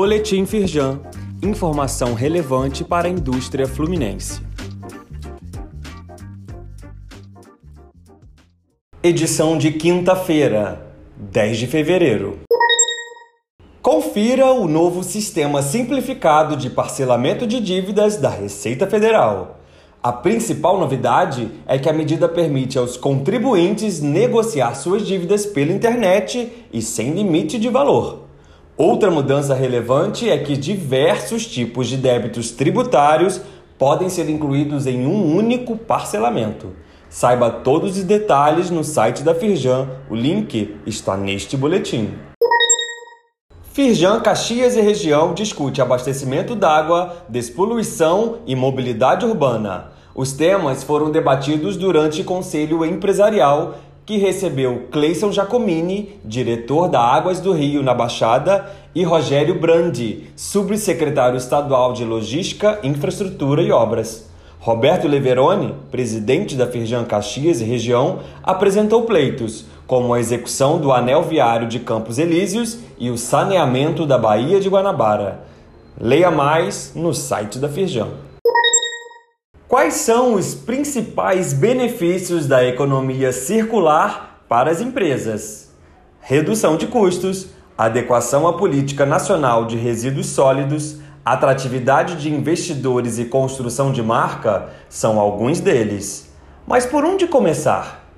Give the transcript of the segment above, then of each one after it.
Boletim Firjan. Informação relevante para a indústria fluminense. Edição de quinta-feira, 10 de fevereiro. Confira o novo sistema simplificado de parcelamento de dívidas da Receita Federal. A principal novidade é que a medida permite aos contribuintes negociar suas dívidas pela internet e sem limite de valor. Outra mudança relevante é que diversos tipos de débitos tributários podem ser incluídos em um único parcelamento. Saiba todos os detalhes no site da Firjan, o link está neste boletim. Firjan Caxias e região discute abastecimento d'água, despoluição e mobilidade urbana. Os temas foram debatidos durante Conselho Empresarial que recebeu Cleison Giacomini, diretor da Águas do Rio na Baixada, e Rogério Brandi, subsecretário estadual de Logística, Infraestrutura e Obras. Roberto Leveroni, presidente da Firjan Caxias e região, apresentou pleitos, como a execução do anel viário de Campos Elíseos e o saneamento da Baía de Guanabara. Leia mais no site da Firjan. Quais são os principais benefícios da economia circular para as empresas? Redução de custos, adequação à política nacional de resíduos sólidos, atratividade de investidores e construção de marca são alguns deles. Mas por onde começar?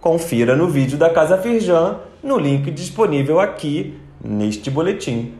Confira no vídeo da Casa Firjan no link disponível aqui neste boletim.